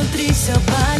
nutrir seu pai.